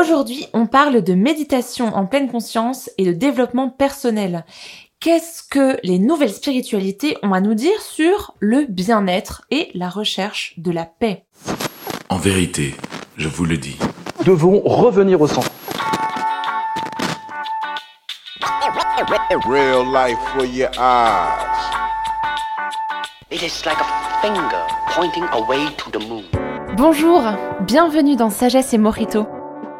Aujourd'hui, on parle de méditation en pleine conscience et de développement personnel. Qu'est-ce que les nouvelles spiritualités ont à nous dire sur le bien-être et la recherche de la paix? En vérité, je vous le dis. devons revenir au centre. Real life for your eyes. It is like a finger pointing away to the moon. Bonjour, bienvenue dans Sagesse et Morito,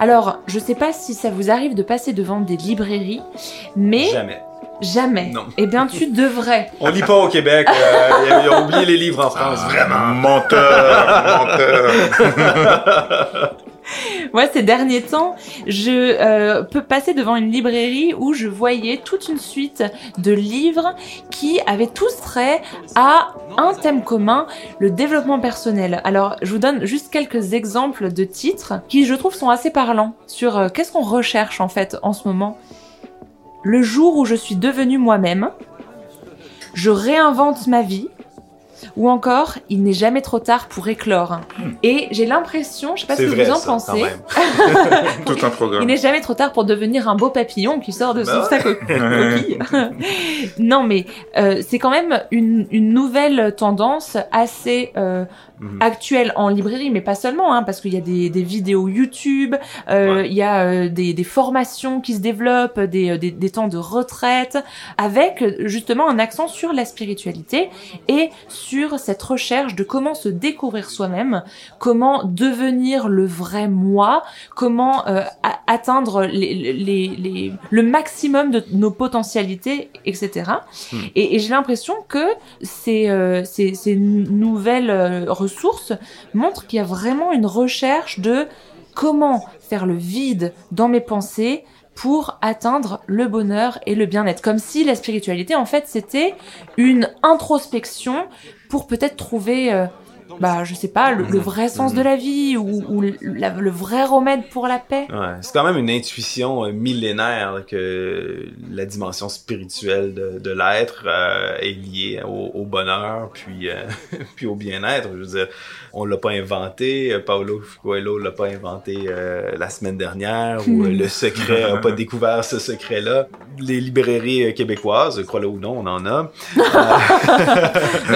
Alors, je sais pas si ça vous arrive de passer devant des librairies, mais Jamais. jamais. Non. Eh bien, tu devrais. On lit pas au Québec. euh, ils ont oublié les livres en France. Vraiment. menteur, menteur. Moi, ces derniers temps, je euh, peux passer devant une librairie où je voyais toute une suite de livres qui avaient tous trait à un thème commun, le développement personnel. Alors, je vous donne juste quelques exemples de titres qui, je trouve, sont assez parlants sur euh, qu'est-ce qu'on recherche en fait en ce moment. Le jour où je suis devenue moi-même, je réinvente ma vie, ou encore, il n'est jamais trop tard pour éclore. Et j'ai l'impression, je sais pas ce que vrai, vous en ça, pensez. Tout un il programme. n'est jamais trop tard pour devenir un beau papillon qui sort de Bah son sac co- coquille. non, mais euh, c'est quand même une, une nouvelle tendance assez euh, Mhm. actuelle en librairie, mais pas seulement, hein, parce qu'il y a des, des vidéos YouTube, euh, Ouais. il y a euh, des, des formations qui se développent, des, euh, des, des temps de retraite, avec justement un accent sur la spiritualité et sur cette recherche de comment se découvrir soi-même, comment devenir le vrai moi, comment euh, atteindre les, les, les- le maximum de nos potentialités, etc. Hmm. Et, et j'ai l'impression que ces, euh, ces, ces nouvelles euh, ressources montrent qu'il y a vraiment une recherche de comment faire le vide dans mes pensées pour atteindre le bonheur et le bien-être. Comme si la spiritualité, en fait, c'était une introspection pour peut-être trouver, euh, bah, je sais pas, le, le vrai sens de la vie ou, ou le, la- le vrai remède pour la paix. Ouais, c'est quand même une intuition euh, millénaire que la dimension spirituelle de, de l'être euh, est liée au, au bonheur puis euh, puis au bien-être. Je veux dire, on l'a pas inventé, euh, Paulo Coelho l'a pas inventé euh, la semaine dernière ou le secret a pas découvert ce secret-là. Les librairies québécoises, crois-le ou non, on en a. Bah,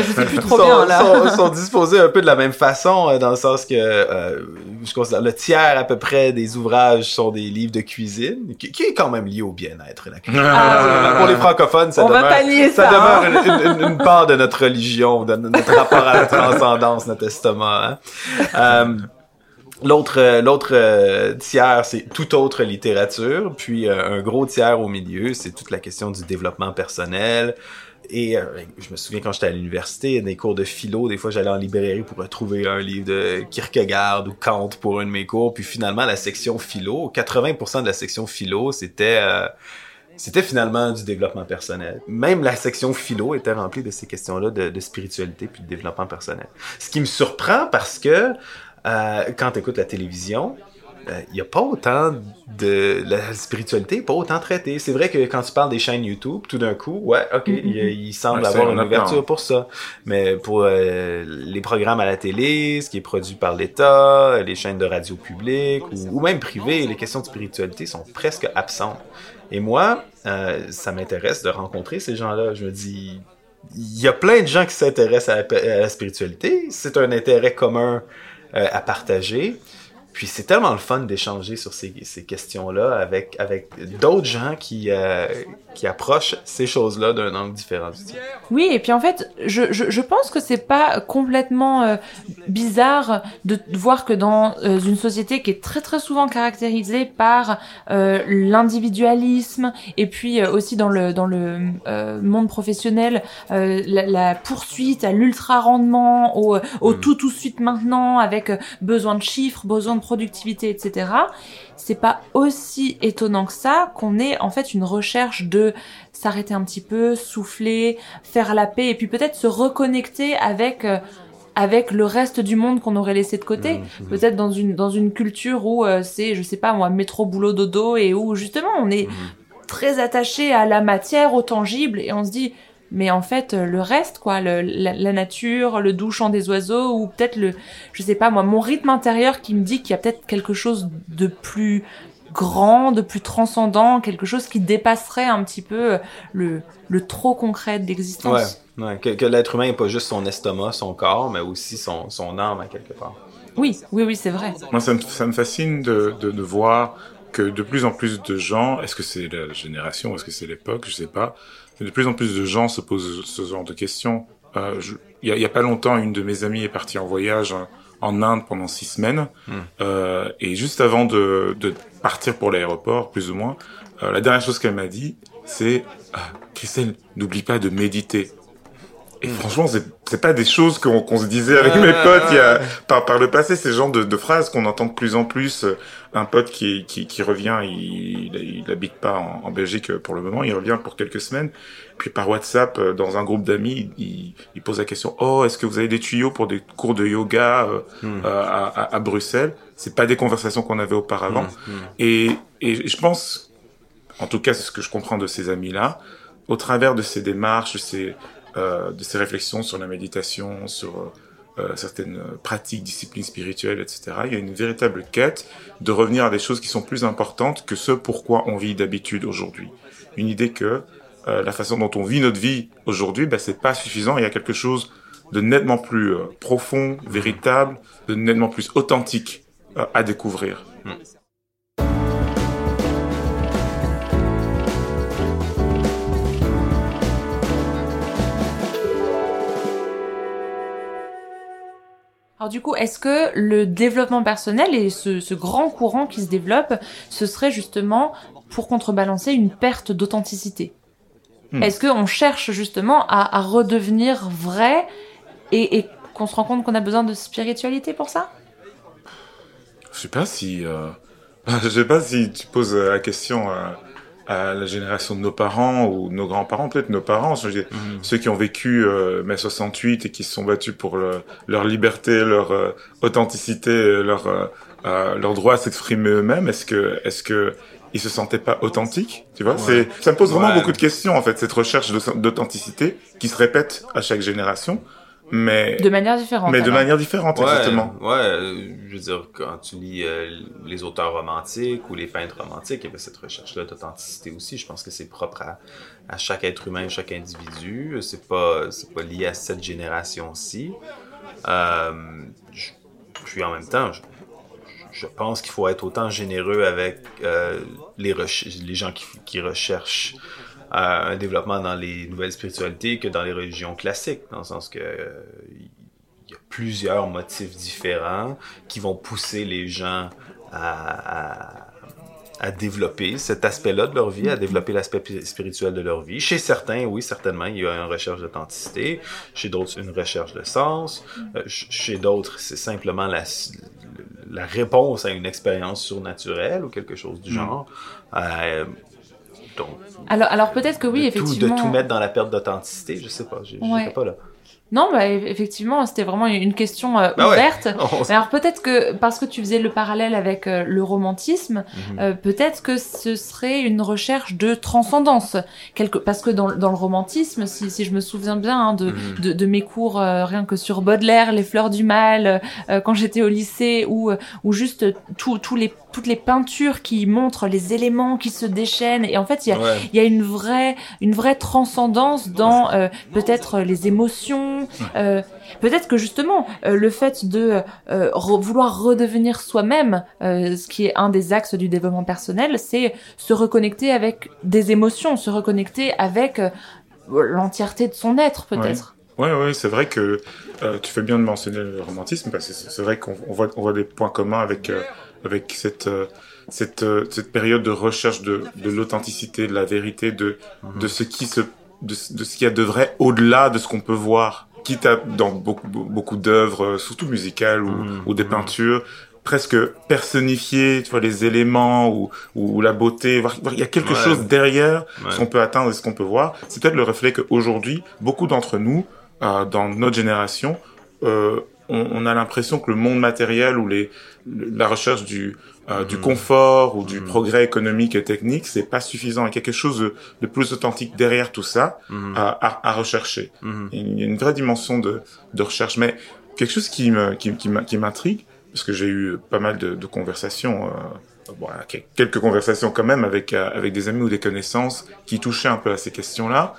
je sais plus trop sont, bien là. sont, sont disposés un peu de la même façon, euh, dans le sens que euh, je considère le tiers à peu près des ouvrages sont des livres de cuisine, qui, qui est quand même lié au bien-être. La cuisine. Ah, Pour les francophones, ça On demeure, ça ça, demeure hein. une, une- une part de notre religion, de notre rapport à la transcendance, notre estomac. hein. Euh, L'autre, l'autre euh, tiers, c'est toute autre littérature, puis euh, un gros tiers au milieu, c'est toute la question du développement personnel. Et euh, je me souviens quand j'étais à l'université, des cours de philo, des fois j'allais en librairie pour retrouver un livre de Kierkegaard ou Kant pour un de mes cours, puis finalement la section philo, 80% de la section philo, c'était euh, c'était finalement du développement personnel. Même la section philo était remplie de ces questions-là de, de spiritualité puis de développement personnel. Ce qui me surprend parce que euh, quand tu écoutes la télévision, il n'y a pas autant de la spiritualité, pas autant traitée. C'est vrai que quand tu parles des chaînes YouTube, tout d'un coup, ouais, ok, il, il semble Ouais, avoir une ouverture pour ça. Mais pour euh, les programmes à la télé, ce qui est produit par l'État, les chaînes de radio publiques ou, ou même privées, les questions de spiritualité sont presque absentes. Et moi, euh, ça m'intéresse de rencontrer ces gens-là. Je me dis, il y a plein de gens qui s'intéressent à, la- à la spiritualité. C'est un intérêt commun euh, à partager. Puis c'est tellement le fun d'échanger sur ces, ces questions-là avec, avec d'autres gens qui, euh, qui approchent ces choses-là d'un angle différent. Oui, et puis en fait, je, je, je pense que c'est pas complètement euh, bizarre de voir que dans euh, une société qui est très très souvent caractérisée par l'individualisme et puis aussi dans le dans le monde professionnel la, la poursuite à l'ultra rendement au, au Mm. tout tout de suite maintenant avec besoin de chiffres, besoin de productivité, etc., c'est pas aussi étonnant que ça qu'on ait en fait une recherche de s'arrêter un petit peu, souffler, faire la paix et puis peut-être se reconnecter avec euh, avec le reste du monde qu'on aurait laissé de côté, Mhm. peut-être dans une dans une culture où euh, c'est je sais pas moi métro boulot dodo et où justement on est Mhm. très attaché à la matière, au tangible et on se dit mais en fait euh, le reste quoi, le, la, la nature, le doux chant des oiseaux ou peut-être le je sais pas moi mon rythme intérieur qui me dit qu'il y a peut-être quelque chose de plus grand, de plus transcendant, quelque chose qui dépasserait un petit peu euh, le le trop concret de l'existence. ouais, que, que l'être humain n'est pas juste son estomac, son corps, mais aussi son, son âme à quelque part. Oui, oui oui, c'est vrai. Moi, ça me, ça me fascine de, de, de voir que de plus en plus de gens, est-ce que c'est la génération, est-ce que c'est l'époque, je sais pas, de plus en plus de gens se posent ce genre de questions. Euh, Il y, a, il y a pas longtemps, une de mes amies est partie en voyage en- en Inde pendant six semaines, euh, et juste avant de, de partir pour l'aéroport, plus ou moins, euh, la dernière chose qu'elle m'a dit, c'est Christelle, n'oublie pas de méditer. Et franchement, c'est c'est pas des choses qu'on se disait avec mes potes il y a, par, par le passé, ces genres de, de phrases qu'on entend de plus en plus. Euh, Un pote qui, qui, qui revient, il, il, il habite pas en, en Belgique euh, pour le moment, il revient pour quelques semaines. Puis par WhatsApp, euh, dans un groupe d'amis, il, il pose la question Oh, est-ce que vous avez des tuyaux pour des cours de yoga Hmm. euh, à, à, à Bruxelles? C'est pas des conversations qu'on avait auparavant. Hmm, hmm. Et, et je pense, en tout cas, c'est ce que je comprends de ces amis-là, au travers de ces démarches, ces, euh, de ces réflexions sur la méditation, sur euh, certaines pratiques, disciplines spirituelles, etc., il y a une véritable quête de revenir à des choses qui sont plus importantes que ce pourquoi on vit d'habitude aujourd'hui. Une idée que euh, la façon dont on vit notre vie aujourd'hui, ben, c'est pas suffisant. Il y a quelque chose de nettement plus euh, profond, véritable, de nettement plus authentique euh, à découvrir. Alors du coup, est-ce que le développement personnel et ce, ce grand courant qui se développe, ce serait justement pour contrebalancer une perte d'authenticité Hmm. Est-ce qu'on cherche justement à, à redevenir vrai et, et qu'on se rend compte qu'on a besoin de spiritualité pour ça? Je sais pas si, euh, je sais pas si tu poses la question à, à la génération de nos parents ou nos grands-parents, peut-être nos parents, je veux dire, Mhm. ceux qui ont vécu euh, mai 68 et qui se sont battus pour le- leur liberté, leur euh, authenticité, leur euh, euh, leur droit à s'exprimer eux-mêmes. Est-ce que, est-ce que ils se sentaient pas authentiques Tu vois, Ouais. c'est, ça me pose vraiment Ouais. beaucoup de questions en fait, cette recherche d'authenticité qui se répète à chaque génération, mais De manière différente. mais de manière différente Ouais, exactement. ouais, je veux dire, quand tu lis euh, les auteurs romantiques ou les peintres romantiques, il y avait cette recherche-là d'authenticité aussi. Je pense que c'est propre à, à chaque être humain, chaque individu. C'est pas, c'est pas lié à cette génération-ci. Euh, je- puis en même temps, je, je pense qu'il faut être autant généreux avec euh, les, les gens qui, qui recherchent un développement dans les nouvelles spiritualités que dans les religions classiques, dans le sens que il y a plusieurs motifs différents qui vont pousser les gens à, à, à développer cet aspect-là de leur vie, à développer l'aspect pi- spirituel de leur vie. Chez certains, oui, certainement, il y a une recherche d'authenticité. Chez d'autres, une recherche de sens. Euh, ch- chez d'autres, c'est simplement la, la réponse à une expérience surnaturelle ou quelque chose du genre. Euh, Alors, alors peut-être que oui, de, tout, de effectivement. tout mettre dans la perte d'authenticité, je sais pas, j'étais Ouais. pas là. Non, bah effectivement, c'était vraiment une question euh, Bah ouais. ouverte. On Mais alors peut-être que parce que tu faisais le parallèle avec euh, le romantisme, Mhm. euh, peut-être que ce serait une recherche de transcendance. Quelque... Parce que dans, dans le romantisme, si, si je me souviens bien hein, de, Mhm. de, de mes cours rien que sur Baudelaire, les fleurs du mal, quand j'étais au lycée, ou ou juste tous les, toutes les peintures qui montrent les éléments qui se déchaînent. Et en fait, il y a, Ouais. il y a une vraie, une vraie transcendance dans euh, peut-être les émotions. euh, peut-être que justement euh, le fait de euh, re- vouloir redevenir soi-même, euh, ce qui est un des axes du développement personnel, c'est se reconnecter avec des émotions, se reconnecter avec euh, l'entièreté de son être peut-être. Ouais, ouais, c'est vrai que euh, tu fais bien de mentionner le romantisme parce que c'est c'est vrai qu'on on voit, on voit des points communs avec euh, avec cette euh, cette euh, cette période de recherche de de l'authenticité, de la vérité, de de ce qui se de, de ce qu'il y a de vrai au-delà de ce qu'on peut voir. Quitte à dans beaucoup beaucoup d'œuvres, euh, surtout musicales ou, Mhm. ou des Mhm. peintures, presque personnifier, tu vois, les éléments ou, ou la beauté. Il y a quelque Ouais. chose derrière Ouais. ce qu'on peut atteindre et ce qu'on peut voir. C'est peut-être le reflet qu'aujourd'hui, beaucoup d'entre nous, euh, dans notre génération, euh, on, on a l'impression que le monde matériel ou les, le- la recherche du, euh, du Mhm. confort ou du Mhm. progrès économique et technique, c'est pas suffisant. Il y a quelque chose de, de plus authentique derrière tout ça Mhm. à, à, rechercher. Il y a une vraie dimension de, de recherche. Mais quelque chose qui me, qui, qui m'intrigue, parce que j'ai eu pas mal de, de conversations, euh, bon, quel- quelques conversations quand même avec, euh, avec des amis ou des connaissances qui touchaient un peu à ces questions-là.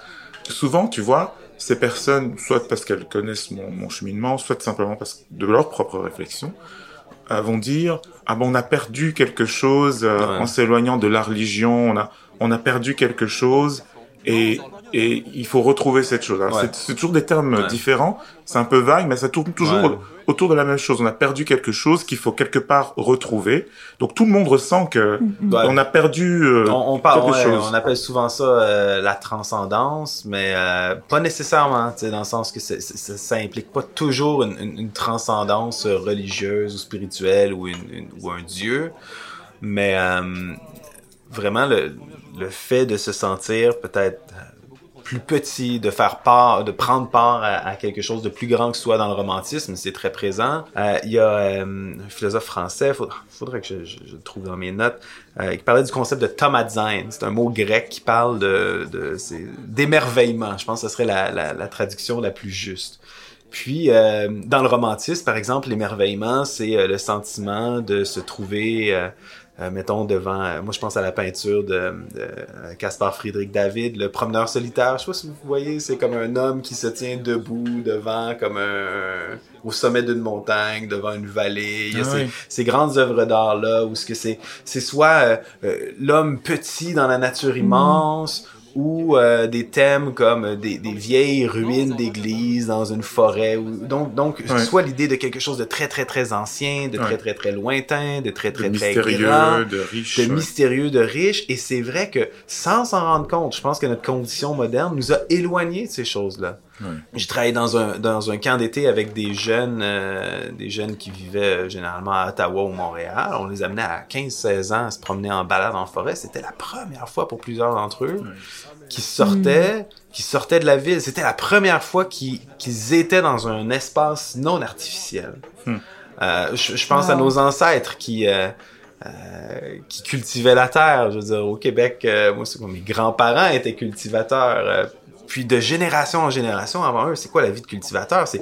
Souvent, tu vois, ces personnes, soit parce qu'elles connaissent mon, mon cheminement, soit simplement parce que de leur propre réflexion, euh, vont dire ah bon on a perdu quelque chose euh, Ouais. en s'éloignant de la religion, on a on a perdu quelque chose et et il faut retrouver cette chose. Alors, Ouais. c'est- toujours des termes Ouais. différents, c'est un peu vague, mais ça tourne toujours Ouais. autour de la même chose. On a perdu quelque chose qu'il faut quelque part retrouver. Donc tout le monde ressent que Ouais. on a perdu euh, On, on parle, quelque ouais, chose. on appelle souvent ça euh, la transcendance, mais euh, pas nécessairement, tu sais, dans le sens que ça, ça implique pas toujours une, une- une transcendance euh, religieuse ou spirituelle ou, une, une- ou un dieu, mais euh, vraiment le, le fait de se sentir peut-être plus petit, de faire part, de prendre part à, quelque chose de plus grand que soi dans le romantisme, c'est très présent. Euh, Il y a euh, un philosophe français, faudrait, faudrait que je, le trouve dans mes notes, euh, qui parlait du concept de tomazein. C'est un mot grec qui parle de, d'émerveillement. Je pense que ce serait la, traduction la plus juste. Puis, dans le romantisme, par exemple, l'émerveillement, c'est le sentiment de se trouver, euh, mettons, devant... euh, moi, je pense à la peinture de, euh, Caspar Friedrich David, le promeneur solitaire. Je sais pas si vous voyez, c'est comme un homme qui se tient debout devant, comme un... au sommet d'une montagne, devant une vallée. Il y a Ah ces, oui. ces grandes œuvres d'art-là, où ce que c'est c'est soit euh, euh, l'homme petit dans la nature immense, ou euh, des thèmes comme euh, des, des vieilles ruines d'églises dans une forêt. Ou, donc, donc Ouais. soit l'idée de quelque chose de très, très, très ancien, de très, Ouais. très, très lointain, de très, de très, très mystérieux, grand, de riche. de ouais. mystérieux, de riche. Et c'est vrai que, sans s'en rendre compte, je pense que notre condition moderne nous a éloignés de ces choses-là. Ouais. J'ai travaillé dans un, dans un camp d'été avec des jeunes, euh, des jeunes qui vivaient euh, généralement à Ottawa ou Montréal. On les amenait à 15-16 ans à se promener en balade en forêt. C'était la première fois pour plusieurs d'entre eux qui sortaient, qui sortaient de la ville. C'était la première fois qu'ils étaient dans un espace non artificiel. Hmm. Euh, je, je pense à nos ancêtres qui... euh, euh, qui cultivaient la terre. Je veux dire, au Québec, euh, moi, c'est mes grands-parents étaient cultivateurs. euh, puis de génération en génération avant eux, c'est quoi la vie de cultivateur? C'est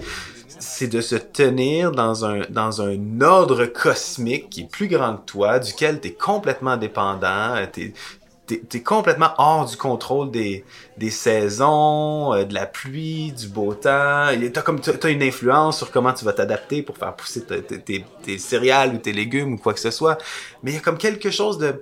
c'est de se tenir dans un dans un ordre cosmique qui est plus grand que toi, duquel tu es complètement dépendant, t'es t'es complètement hors du contrôle des des saisons, euh, de la pluie, du beau temps. T'as t'as une influence sur comment tu vas t'adapter pour faire pousser tes céréales ou tes légumes ou quoi que ce soit. Mais il y a comme quelque chose de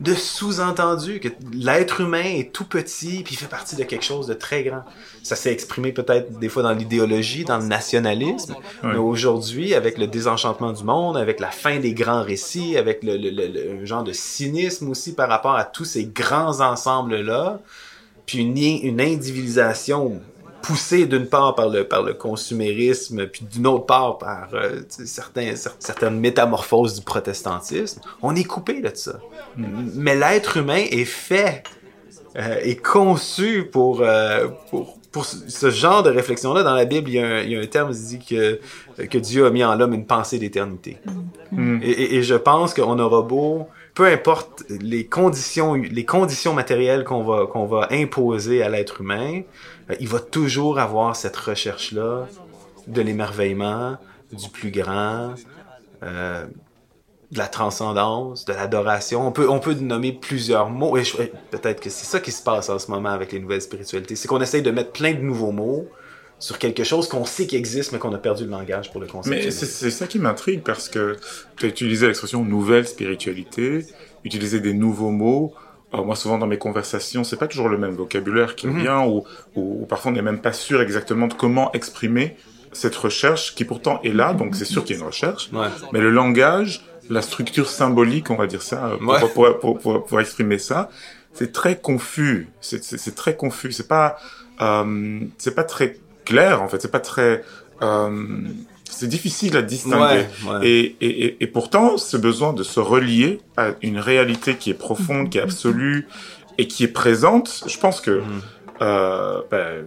de sous-entendu que l'être humain est tout petit puis il fait partie de quelque chose de très grand. Ça s'est exprimé peut-être des fois dans l'idéologie, dans le nationalisme, mais aujourd'hui, avec le désenchantement du monde, avec la fin des grands récits, avec le, le- le- le- genre de cynisme aussi par rapport à tous ces grands ensembles-là, puis une, une individualisation poussée d'une part par le, par le consumérisme, puis d'une autre part par euh, certains, certaines métamorphoses du protestantisme, on est coupé de ça. Mais l'être humain est fait, euh, est conçu pour, euh, pour, pour ce- genre de réflexion-là. Dans la Bible, il y a un, il y a un terme qui dit que, que Dieu a mis en l'homme une pensée d'éternité. Mm. Et, et- je pense qu'on aura beau, peu importe les conditions, les conditions matérielles qu'on va, qu'on va imposer à l'être humain, il va toujours avoir cette recherche-là de l'émerveillement, du plus grand, euh, de la transcendance, de l'adoration. On peut, on peut nommer plusieurs mots. Et peut-être que c'est ça qui se passe en ce moment avec les nouvelles spiritualités. C'est qu'on essaye de mettre plein de nouveaux mots sur quelque chose qu'on sait qui existe, mais qu'on a perdu le langage pour le Mais conceptualiser. c'est c'est ça qui m'intrigue parce que tu as utilisé l'expression nouvelle spiritualité, utiliser des nouveaux mots. Alors moi, souvent dans mes conversations, c'est pas toujours le même vocabulaire qui Mhm. revient ou, ou, ou parfois on n'est même pas sûr exactement de comment exprimer cette recherche qui pourtant est là, donc c'est sûr qu'il y a une recherche. Ouais. Mais le langage, la structure symbolique, on va dire ça, euh, pour, Ouais. pour, pour, pour, pour exprimer ça, c'est très confus. C'est- C'est c'est très confus. C'est pas, euh, c'est pas très clair en fait. C'est pas très, euh, c'est difficile à distinguer. Ouais, ouais. Et, et, et, pourtant, ce besoin de se relier à une réalité qui est profonde, qui est absolue et qui est présente, je pense que, euh, ben,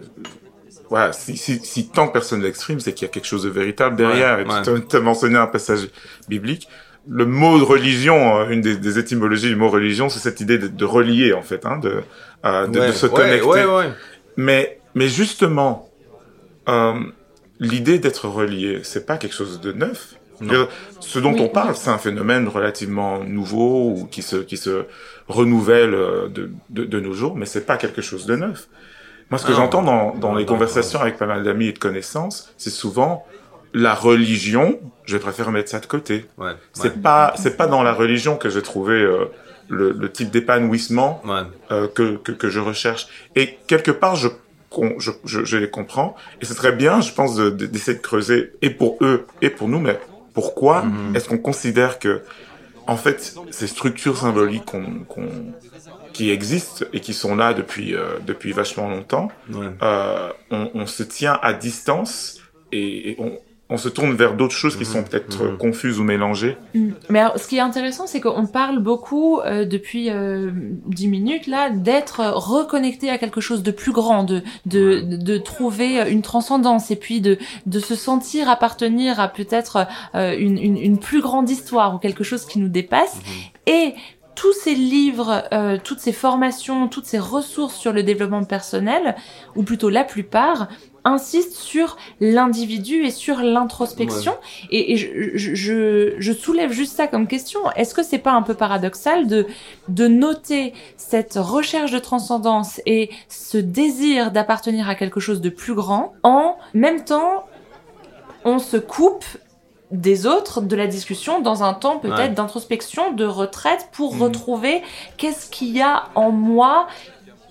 voilà, si, si, si tant que personne l'exprime, c'est qu'il y a quelque chose de véritable derrière. Ouais, et tu as mentionné un passage biblique. Le mot de religion, euh, une des, des étymologies du mot religion, c'est cette idée de, de relier, en fait, hein, de, euh, de, Ouais, de se connecter. Ouais, ouais. Mais, mais justement, euh, l'idée d'être relié, c'est pas quelque chose de neuf. Dire, Ce dont Oui, on parle, oui. c'est un phénomène relativement nouveau ou qui se qui se renouvelle euh, de, de, de nos jours, mais c'est pas quelque chose de neuf. Moi, ce que Ah, j'entends dans, dans non, les non, conversations avec pas mal d'amis et de connaissances, c'est souvent la religion. Je préfère mettre ça de côté. Ouais, C'est pas c'est pas dans la religion que j'ai trouvé euh, le, le type d'épanouissement ouais. euh, que, que, que je recherche. Et quelque part, je, je, je, je les comprends. Et ce serait bien, je pense, de- de- d'essayer de creuser, et pour eux, et pour nous, mais pourquoi Mhm. est-ce qu'on considère que, en fait, ces structures symboliques qui existent et qui sont là depuis, euh, depuis vachement longtemps, ouais. euh, on, on se tient à distance et, et on, on se tourne vers d'autres choses qui Mhm. sont peut-être Mhm. confuses ou mélangées. Mm. Mais alors, ce qui est intéressant, c'est qu'on parle beaucoup euh, depuis euh, 10 minutes là d'être reconnecté à quelque chose de plus grand, de de, de, de trouver une transcendance et puis de de se sentir appartenir à peut-être euh, une, une une plus grande histoire ou quelque chose qui nous dépasse. Et tous ces livres, euh, toutes ces formations, toutes ces ressources sur le développement personnel, ou plutôt la plupart, insistent sur l'individu et sur l'introspection. Et, et je, je, je, je soulève juste ça comme question. Est-ce que c'est pas un peu paradoxal de, de noter cette recherche de transcendance et ce désir d'appartenir à quelque chose de plus grand en même temps on se coupe des autres de la discussion dans un temps peut-être Ouais. d'introspection, de retraite pour Mhm. retrouver qu'est-ce qu'il y a en moi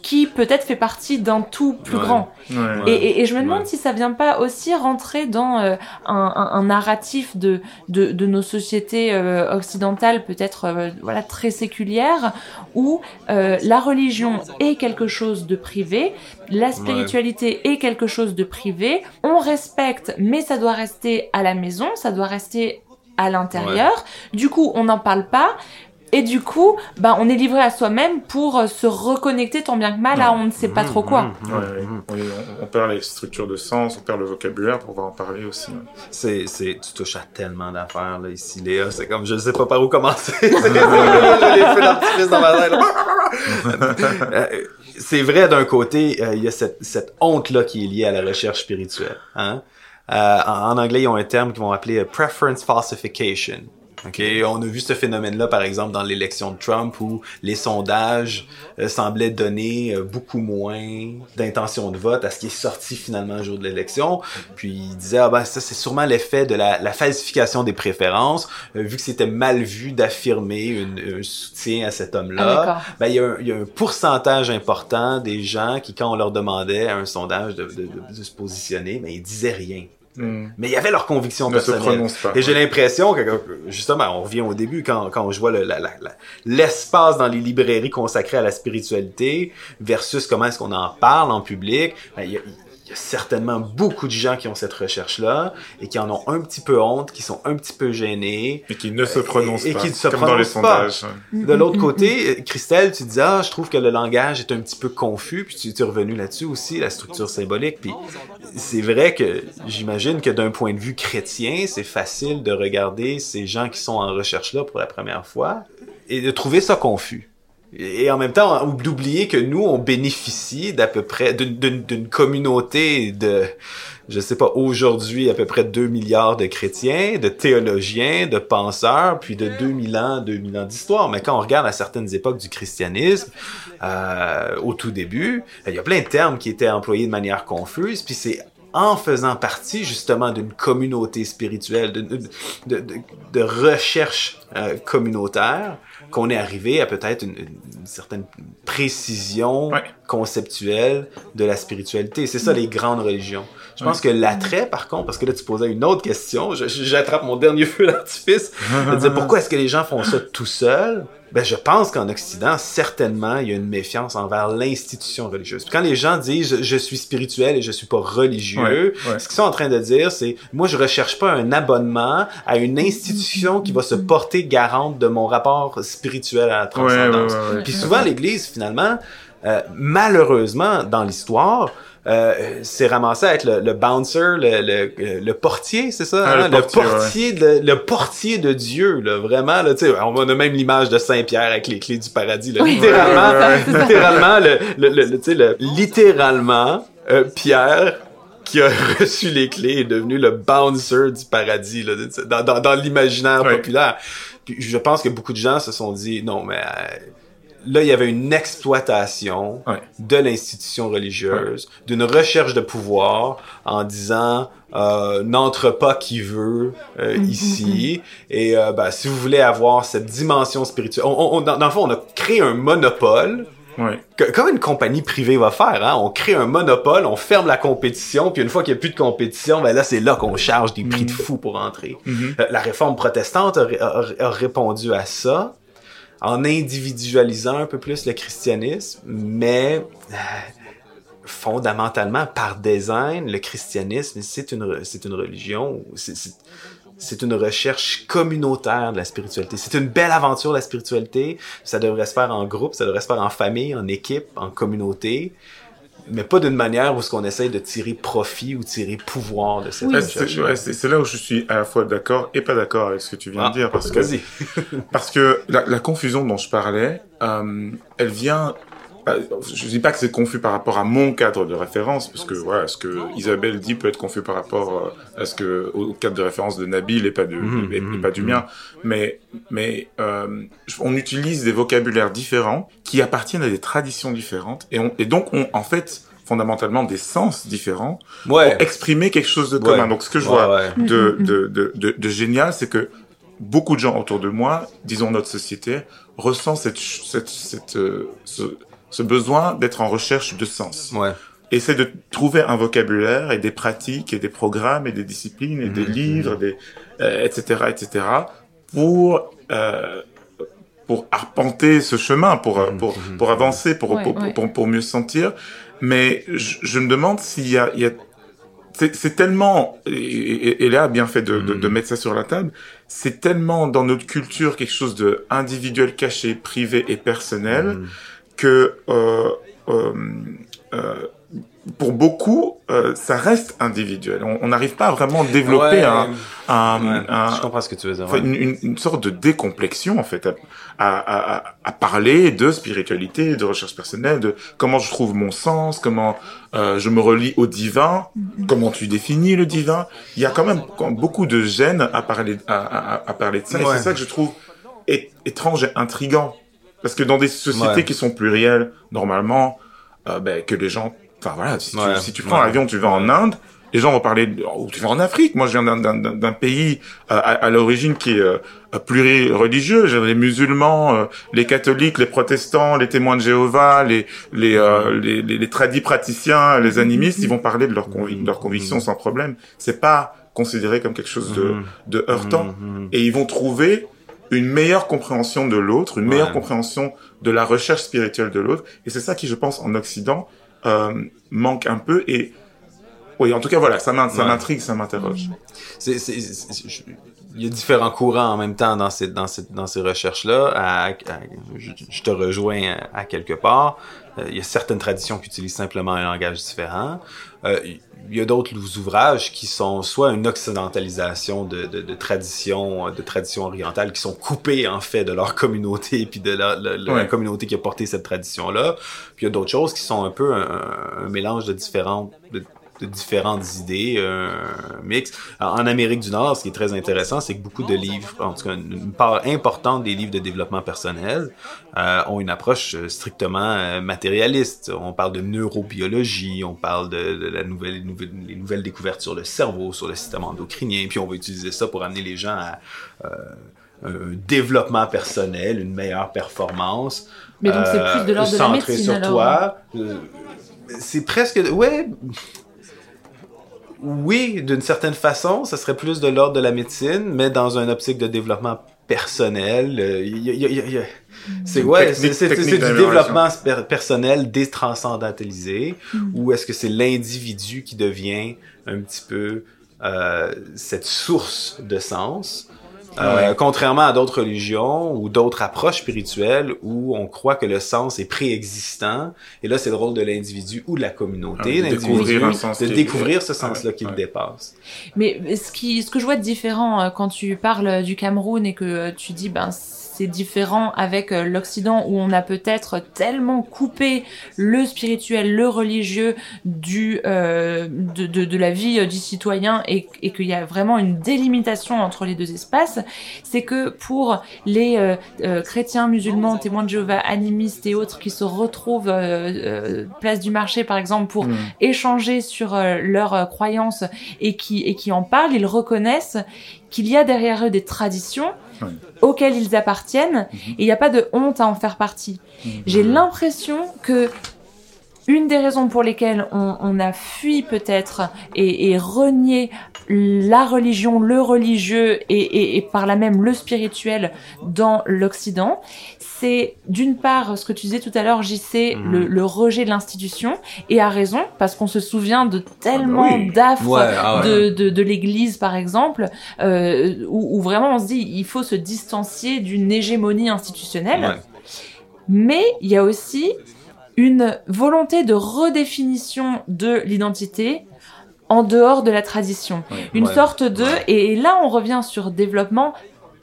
qui peut-être fait partie d'un tout plus Ouais. grand. Ouais. Et, et, et je me demande si ça vient pas aussi rentrer dans euh, un, un, un narratif de, de, de nos sociétés euh, occidentales, peut-être euh, voilà très séculières, où la religion est quelque chose de privé, la spiritualité est quelque chose de privé. On respecte, mais ça doit rester à la maison, ça doit rester à l'intérieur. Du coup, on n'en parle pas. Et du coup, bah, on est livré à soi-même pour euh, se reconnecter tant bien que mal à on ne sait pas trop quoi. Mhm, Ouais, ouais. Oui, on, on perd les structures de sens, on perd le vocabulaire pour pouvoir en parler aussi. ouais. C'est, c'est, tu touches à tellement d'affaires, là, ici, Léa. C'est comme, je sais pas par où commencer. c'est comme, dans ma tête. Euh, c'est vrai, d'un côté, euh, il y a cette, cette honte-là qui est liée à la recherche spirituelle, hein. Euh, en, en anglais, ils ont un terme qu'ils vont appeler preference falsification. OK, on a vu ce phénomène-là, par exemple, dans l'élection de Trump, où les sondages euh, semblaient donner euh, beaucoup moins d'intention de vote à ce qui est sorti finalement le jour de l'élection. Puis il disait, ah ben ça c'est sûrement l'effet de la, la falsification des préférences, euh, vu que c'était mal vu d'affirmer un soutien à cet Ah, homme-là. d'accord. ben, il y, a un, il y a un pourcentage important des gens qui, quand on leur demandait à un sondage de, de- de- de se positionner, ben, ils disaient rien. Hmm. Mais il y avait leur conviction Ne personnelle. pas. Et j'ai l'impression que, justement, on revient au début quand, quand je vois le- la- la- la- l'espace dans les librairies consacré à la spiritualité versus comment est-ce qu'on en parle en public. Ben, Il y, a, il y a certainement beaucoup de gens qui ont cette recherche-là et qui en ont un petit peu honte, qui sont un petit peu gênés. Et qui ne se prononce Et- et pas. qui ne se comme dans les pas. sondages. De l'autre côté, Christelle, tu disais, ah, je trouve que le langage est un petit peu confus, puis tu tu es revenu là-dessus aussi, la structure symbolique, puis c'est vrai que j'imagine que d'un point de vue chrétien, c'est facile de regarder ces gens qui sont en recherche-là pour la première fois et de trouver ça confus. Et en même temps, d'oublier que nous, on bénéficie d'à peu près d'une- communauté de, je sais pas, aujourd'hui, à peu près 2 milliards de chrétiens, de théologiens, de penseurs, puis de 2000 ans, 2000 ans d'histoire. Mais quand on regarde à certaines époques du christianisme, euh, au tout début, il y a plein de termes qui étaient employés de manière confuse, puis c'est en faisant partie justement d'une communauté spirituelle, de, de, de, de- de recherche euh, communautaire, qu'on est arrivé à peut-être une, une certaine précision Ouais. conceptuelle de la spiritualité. C'est ça les grandes religions. Je pense que l'attrait, par contre, parce que là tu posais une autre question, j'attrape mon dernier feu d'artifice, de dire pourquoi est-ce que les gens font ça tout seuls? Ben je pense qu'en Occident, certainement, il y a une méfiance envers l'institution religieuse. Puis quand les gens disent je, je suis spirituel et je suis pas religieux, Ouais, ouais. ce qu'ils sont en train de dire, c'est moi je recherche pas un abonnement à une institution qui va se porter garante de mon rapport spirituel à la transcendance. ouais. Puis souvent l'Église, finalement, euh, malheureusement, dans l'histoire, euh, c'est ramassé avec le, le bouncer, le, le, le portier, c'est ça? Ah, le hein? portier, le portier, de, le portier de Dieu, là, vraiment. Là, on a même l'image de Saint Pierre avec les clés du paradis. Là, Oui. littéralement, Ouais, ouais, littéralement, le, le, le, le- tu sais, le- littéralement, euh, Pierre qui a reçu les clés est devenu le bouncer du paradis là, dans, dans, dans l'imaginaire Ouais. populaire. Puis je pense que beaucoup de gens se sont dit non mais euh, là il y avait une exploitation Ouais. de l'institution religieuse, d'une recherche de pouvoir en disant euh, n'entre pas qui veut euh, ici et euh, ben, si vous voulez avoir cette dimension spirituelle, on, on- dans, dans le fond on a créé un monopole Ouais. que- comme une compagnie privée va faire, hein, on crée un monopole, on ferme la compétition, puis une fois qu'il n'y a plus de compétition, ben là c'est là qu'on charge des prix de fou pour entrer. Mhm. Euh, La réforme protestante a, a- a répondu à ça en individualisant un peu plus le christianisme, mais euh, fondamentalement par design, le christianisme c'est une c'est une religion, c'est une recherche communautaire de la spiritualité. C'est une belle aventure la spiritualité. Ça devrait se faire en groupe, ça devrait se faire en famille, en équipe, en communauté, mais pas d'une manière où ce qu'on essaye de tirer profit ou tirer pouvoir de cette Oui. C'est là où je suis à la fois d'accord et pas d'accord avec ce que tu viens Ah, de dire parce que parce que la, la confusion dont je parlais, euh, elle vient. Je dis pas que c'est confus par rapport à mon cadre de référence, parce que voilà, ce que Isabelle dit peut être confus par rapport euh, à ce que au cadre de référence de Nabil et pas de Mhm, et, et mhm, pas du mien. Mais mais euh, on utilise des vocabulaires différents qui appartiennent à des traditions différentes et, on, et donc on en fait fondamentalement des sens différents Ouais. pour exprimer quelque chose de Ouais. commun. Donc ce que je Ouais, vois ouais. de, de, de, de, de génial, c'est que beaucoup de gens autour de moi, disons notre société, ressent cette, cette, cette, euh, ce, ce besoin d'être en recherche de sens. Ouais. Essaie de trouver un vocabulaire et des pratiques et des programmes et des disciplines et Mhm. des livres, des, euh, etc., etc., pour euh, pour arpenter ce chemin, pour euh, pour Mhm. pour avancer, pour Ouais, pour, ouais. pour pour mieux se sentir. Mais je, je me demande s'il y a, il y a c'est c'est tellement et, et, et a bien fait de, de, de Mhm. mettre ça sur la table. C'est tellement dans notre culture quelque chose de individuel, caché, privé et personnel Mhm. Que euh, euh, euh, pour beaucoup, euh, ça reste individuel. On n'arrive pas à vraiment développer Ouais. un, un, Ouais. un- Je comprends ce que tu veux dire. enfin, ouais. une, une, une sorte de décomplexion en fait à, à, à, à parler de spiritualité, de recherche personnelle, de comment je trouve mon sens, comment euh, je me relie au divin, comment tu définis le divin. Il y a quand même beaucoup de gêne à parler à, à, à parler de ça. Et c'est ça que je trouve étrange et intrigant parce que dans des sociétés Ouais. qui sont plurielles, normalement, euh, ben, que les gens, enfin voilà, si, Ouais. tu, si tu prends Ouais. l'avion, tu vas en Inde. Les gens vont parler, ou tu vas en Afrique. Moi, je viens d'un- pays euh, à, à l'origine qui est euh, plurireligieux. J'ai les musulmans, euh, les catholiques, les protestants, les témoins de Jéhovah, les les les, les, les tradis praticiens, les animistes. Ils vont parler de leurs convi- convictions sans problème. C'est pas considéré comme quelque chose de Mhm. de heurtant. Mhm. Et ils vont trouver une meilleure compréhension de l'autre, une meilleure compréhension de la recherche spirituelle de l'autre. Et c'est ça qui, je pense, en Occident, euh, manque un peu. Et oui, en tout cas, voilà, ça m'intrigue, ça m'interroge. C'est- il y a différents courants en même temps dans ces, dans ces, dans ces recherches-là. À- à- je, je te rejoins à, à quelque part. Euh, il y a certaines traditions qui utilisent simplement un langage différent. Euh, il y a d'autres ouvrages qui sont soit une occidentalisation de, de, de traditions de traditions orientales qui sont coupées en fait de leur communauté puis de la, la- la Ouais. communauté qui a porté cette tradition-là. Puis il y a d'autres choses qui sont un peu un, un mélange de différentes de, de différentes idées, un mix. En Amérique du Nord, ce qui est très intéressant, c'est que beaucoup de livres, en tout cas une part importante des livres de développement personnel, euh, ont une approche euh, strictement euh, matérialiste. On parle de neurobiologie, on parle de, de la nouvelle, nouvelle- les nouvelles découvertes sur le cerveau, sur le système endocrinien, puis on va utiliser ça pour amener les gens à euh, un développement personnel, une meilleure performance. Mais donc c'est plus de l'ordre de la centré médecine sur alors. toi. C'est presque ouais oui d'une certaine façon ça serait plus de l'ordre de la médecine mais dans une optique de développement personnel Euh, C'est ouais, c'est du développement per- personnel détranscendantalisé Mm. ou est-ce que c'est l'individu qui devient un petit peu euh, cette source de sens? Euh, contrairement à d'autres religions ou d'autres approches spirituelles où on croit que le sens est préexistant et là c'est le rôle de l'individu ou de la communauté Ah, de découvrir un sens de découvrir ce Ah sens-là ouais, qui le ouais. dépasse Mais ce, qui, ce que je vois de différent euh, quand tu parles du Cameroun et que euh, tu dis ben c'est différent avec euh, l'Occident où on a peut-être tellement coupé le spirituel, le religieux du euh, de, de, de la vie euh, du citoyen et, et qu'il y a vraiment une délimitation entre les deux espaces, c'est que pour les euh, euh, chrétiens, musulmans, témoins de Jéhovah, animistes et autres qui se retrouvent euh, euh, place du marché par exemple pour Mm. échanger sur leurs croyances et qui, et qui en parlent, ils reconnaissent qu'il y a derrière eux des traditions Oui. auxquelles ils appartiennent et il n'y a pas de honte à en faire partie. J'ai l'impression que une des raisons pour lesquelles on, on a fui peut-être et, et renié la religion, le religieux et, et, et par là même le spirituel dans l'Occident, c'est d'une part ce que tu disais tout à l'heure, JC, Mhm. le, le rejet de l'institution, et à raison, parce qu'on se souvient de tellement oui. d'affres Ouais, ah ouais. de, de, de l'Église, par exemple, euh, où, où vraiment on se dit il faut se distancier d'une hégémonie institutionnelle. Ouais. Mais il y a aussi une volonté de redéfinition de l'identité en dehors de la tradition. Une Ouais. sorte de... Et là, on revient sur développement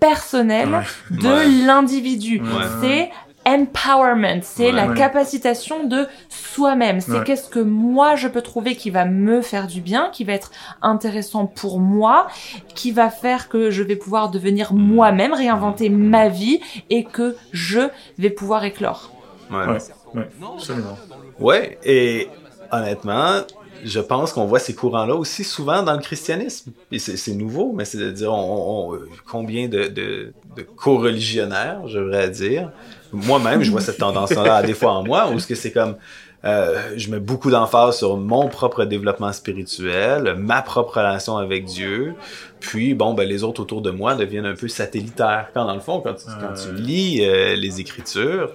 personnel Ouais. de Ouais. l'individu. Ouais. C'est empowerment, c'est Ouais. la Ouais. capacitation de soi-même. C'est Ouais. qu'est-ce que moi je peux trouver qui va me faire du bien, qui va être intéressant pour moi, qui va faire que je vais pouvoir devenir moi-même, réinventer ma vie et que je vais pouvoir éclore. Ouais. Ouais, absolument. Ouais, et honnêtement, je pense qu'on voit ces courants-là aussi souvent dans le christianisme. Et c'est c'est nouveau, mais c'est-à-dire on, on- combien de, de, de co-religionnaires, je devrais dire. Moi-même, je vois cette tendance-là des fois en moi, où ce que c'est comme euh, je mets beaucoup d'emphase sur mon propre développement spirituel, ma propre relation avec Dieu, puis bon, ben les autres autour de moi deviennent un peu satellitaires. Quand dans le fond, quand tu, quand tu lis euh, les Écritures,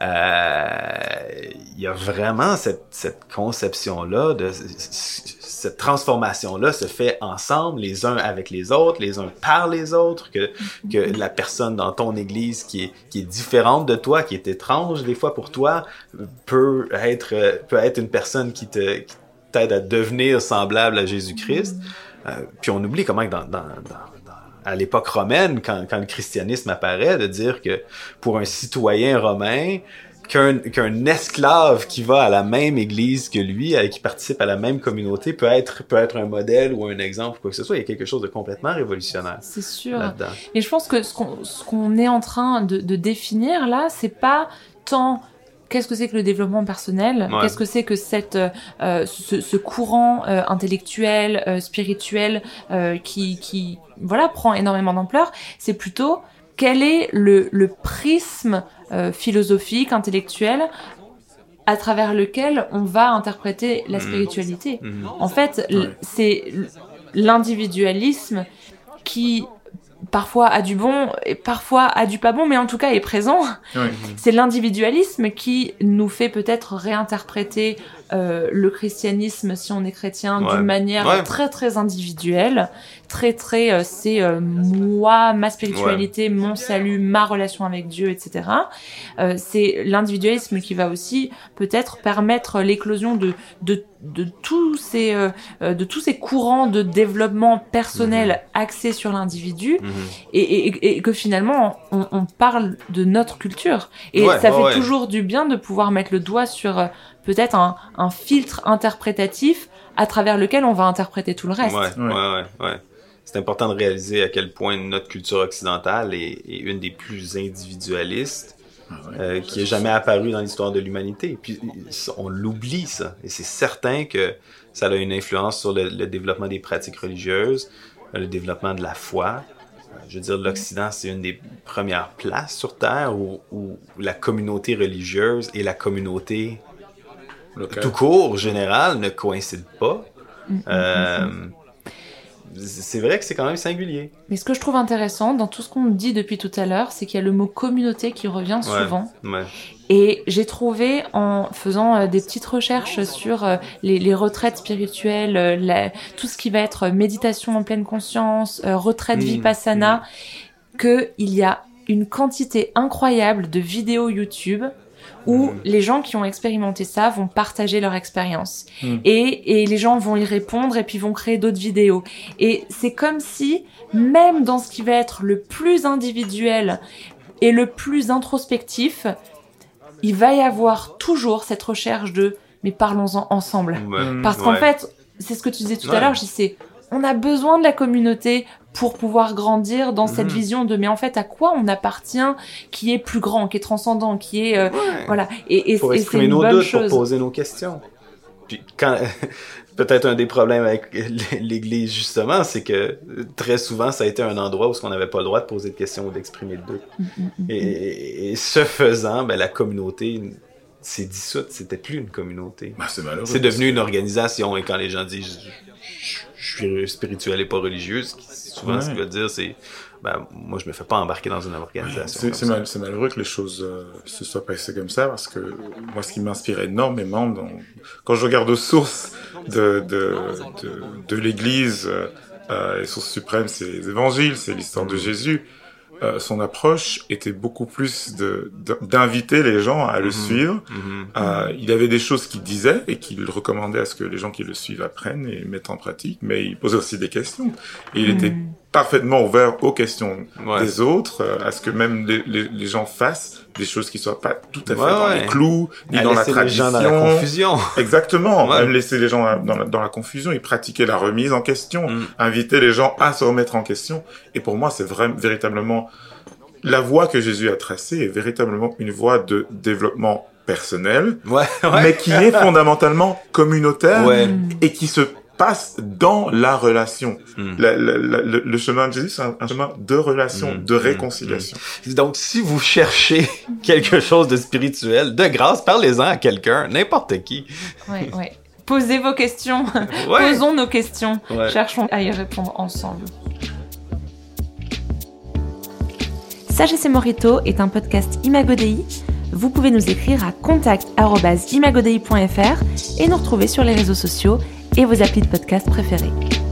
il y a vraiment cette, cette conception-là, de cette transformation-là se fait ensemble, les uns avec les autres, les uns par les autres, que, que la personne dans ton église qui est, qui est différente de toi, qui est étrange des fois pour toi, peut être, euh, peut être une personne qui te, qui t'aide à devenir semblable à Jésus-Christ. Euh, puis on oublie comment que dans, dans, dans- à l'époque romaine, quand, quand le christianisme apparaît, de dire que pour un citoyen romain, qu'un qu'un esclave qui va à la même église que lui, qui participe à la même communauté, peut être, peut être un modèle ou un exemple, quoi que ce soit. Il y a quelque chose de complètement révolutionnaire C'est sûr. Et je pense que ce qu'on qu'on est en train de, de définir là, c'est pas tant qu'est-ce que c'est que le développement personnel, Ouais. qu'est-ce que c'est que cette euh, euh, ce, ce courant euh, intellectuel, euh, spirituel euh, qui qui voilà prend énormément d'ampleur? C'est plutôt quel est le le prisme euh, philosophique, intellectuel à travers lequel on va interpréter la Mhm. spiritualité? Mhm. En fait, Ouais. c'est l'individualisme qui parfois a du bon et parfois a du pas bon, mais en tout cas est présent. C'est l'individualisme qui nous fait peut-être réinterpréter euh, le christianisme, si on est chrétien, Ouais. d'une manière Ouais. très très individuelle, très très euh, c'est euh, moi, ma spiritualité, mon salut, ma relation avec Dieu, etc. Euh, c'est l'individualisme qui va aussi peut-être permettre l'éclosion de de de tous ces euh, euh, de tous ces courants de développement personnel axés sur l'individu Mhm. et, et, et que finalement on, on parle de notre culture et Ouais, ça ouais, fait ouais. toujours du bien de pouvoir mettre le doigt sur euh, peut-être un, un filtre interprétatif à travers lequel on va interpréter tout le reste. Ouais, Ouais. ouais, ouais, ouais. C'est important de réaliser à quel point notre culture occidentale est, est une des plus individualistes euh, qui ait jamais apparu dans l'histoire de l'humanité. Puis on l'oublie ça, et c'est certain que ça a une influence sur le, le développement des pratiques religieuses, le développement de la foi. Euh, Je veux dire, l'Occident, c'est une des premières places sur Terre où, où la communauté religieuse et la communauté tout court, général, ne coïncident pas. Euh, c'est vrai que c'est quand même singulier. Mais ce que je trouve intéressant dans tout ce qu'on dit depuis tout à l'heure, c'est qu'il y a le mot communauté qui revient souvent. Ouais. Et j'ai trouvé en faisant euh, des petites recherches sur euh, les, les retraites spirituelles, euh, la- tout ce qui va être méditation en pleine conscience, retraite Mm, vipassana, que il y a une quantité incroyable de vidéos YouTube où Mm. les gens qui ont expérimenté ça vont partager leur expérience. Mm. Et, et les gens vont y répondre et puis vont créer d'autres vidéos. Et c'est comme si, même dans ce qui va être le plus individuel et le plus introspectif, il va y avoir toujours cette recherche de mais parlons-en ensemble. Parce qu'en Ouais. fait, c'est ce que tu disais tout Ouais. à l'heure, dis c'est on a besoin de la communauté pour pouvoir grandir dans cette Mhm. vision de mais en fait à quoi on appartient qui est plus grand, qui est transcendant, qui est euh, Ouais. voilà et, et, pour et c'est exprimer une nos bonne doutes, chose. pour poser nos questions. Puis quand peut-être un des problèmes avec l'Église justement, c'est que très souvent ça a été un endroit où on n'avait pas le droit de poser de questions ou d'exprimer de doutes. Mm, mm, mm. Et, ce faisant, ben, la communauté s'est dissoute. C'était plus une communauté. C'est malheureux. C'est devenu une organisation. Et quand les gens disent je, suis spirituel et pas religieux, ce qui- souvent ce Ouais. qu'ils veulent dire c'est ben, moi je me fais pas embarquer dans une organisation. C'est mal- malheureux que les choses euh, se soient passées comme ça parce que moi, ce qui m'inspire énormément, dans, quand je regarde aux sources de, de, de, de l'Église, euh, euh, les sources suprêmes, c'est les évangiles, c'est l'histoire de Jésus. Euh, son approche était beaucoup plus de de- d'inviter les gens à le Mhm. suivre. Mhm. Euh, il avait des choses qu'il disait et qu'il recommandait à ce que les gens qui le suivent apprennent et mettent en pratique, mais il posait aussi des questions. Et il était Mm. Parfaitement ouvert aux questions Ouais. des autres, euh, à ce que même les, les, les gens fassent des choses qui soient pas tout à fait Ouais, dans ouais. les clous, ni À dans la laisser les tradition. gens dans la confusion. Exactement, Ouais. même laisser les gens dans la, dans la confusion, il pratiquait la remise en question, Mm. inviter les gens à se remettre en question. Et pour moi, c'est vraiment véritablement la voie que Jésus a tracée est véritablement une voie de développement personnel, Ouais, ouais. mais qui est fondamentalement communautaire Ouais. Mm. et qui se passe dans la relation. Mm. La- la- la- le, le chemin de Jésus, c'est un, un chemin de relation, Mm, de mm, réconciliation. Donc, si vous cherchez quelque chose de spirituel, de grâce, parlez-en à quelqu'un, n'importe qui. Ouais, ouais. Posez vos questions. Ouais. Posons nos questions. Ouais. Cherchons à y répondre ensemble. Sagesse et Morito est un podcast Imagodei. Vous pouvez nous écrire à contact.imagodei.fr et nous retrouver sur les réseaux sociaux et vos applis de podcast préférés.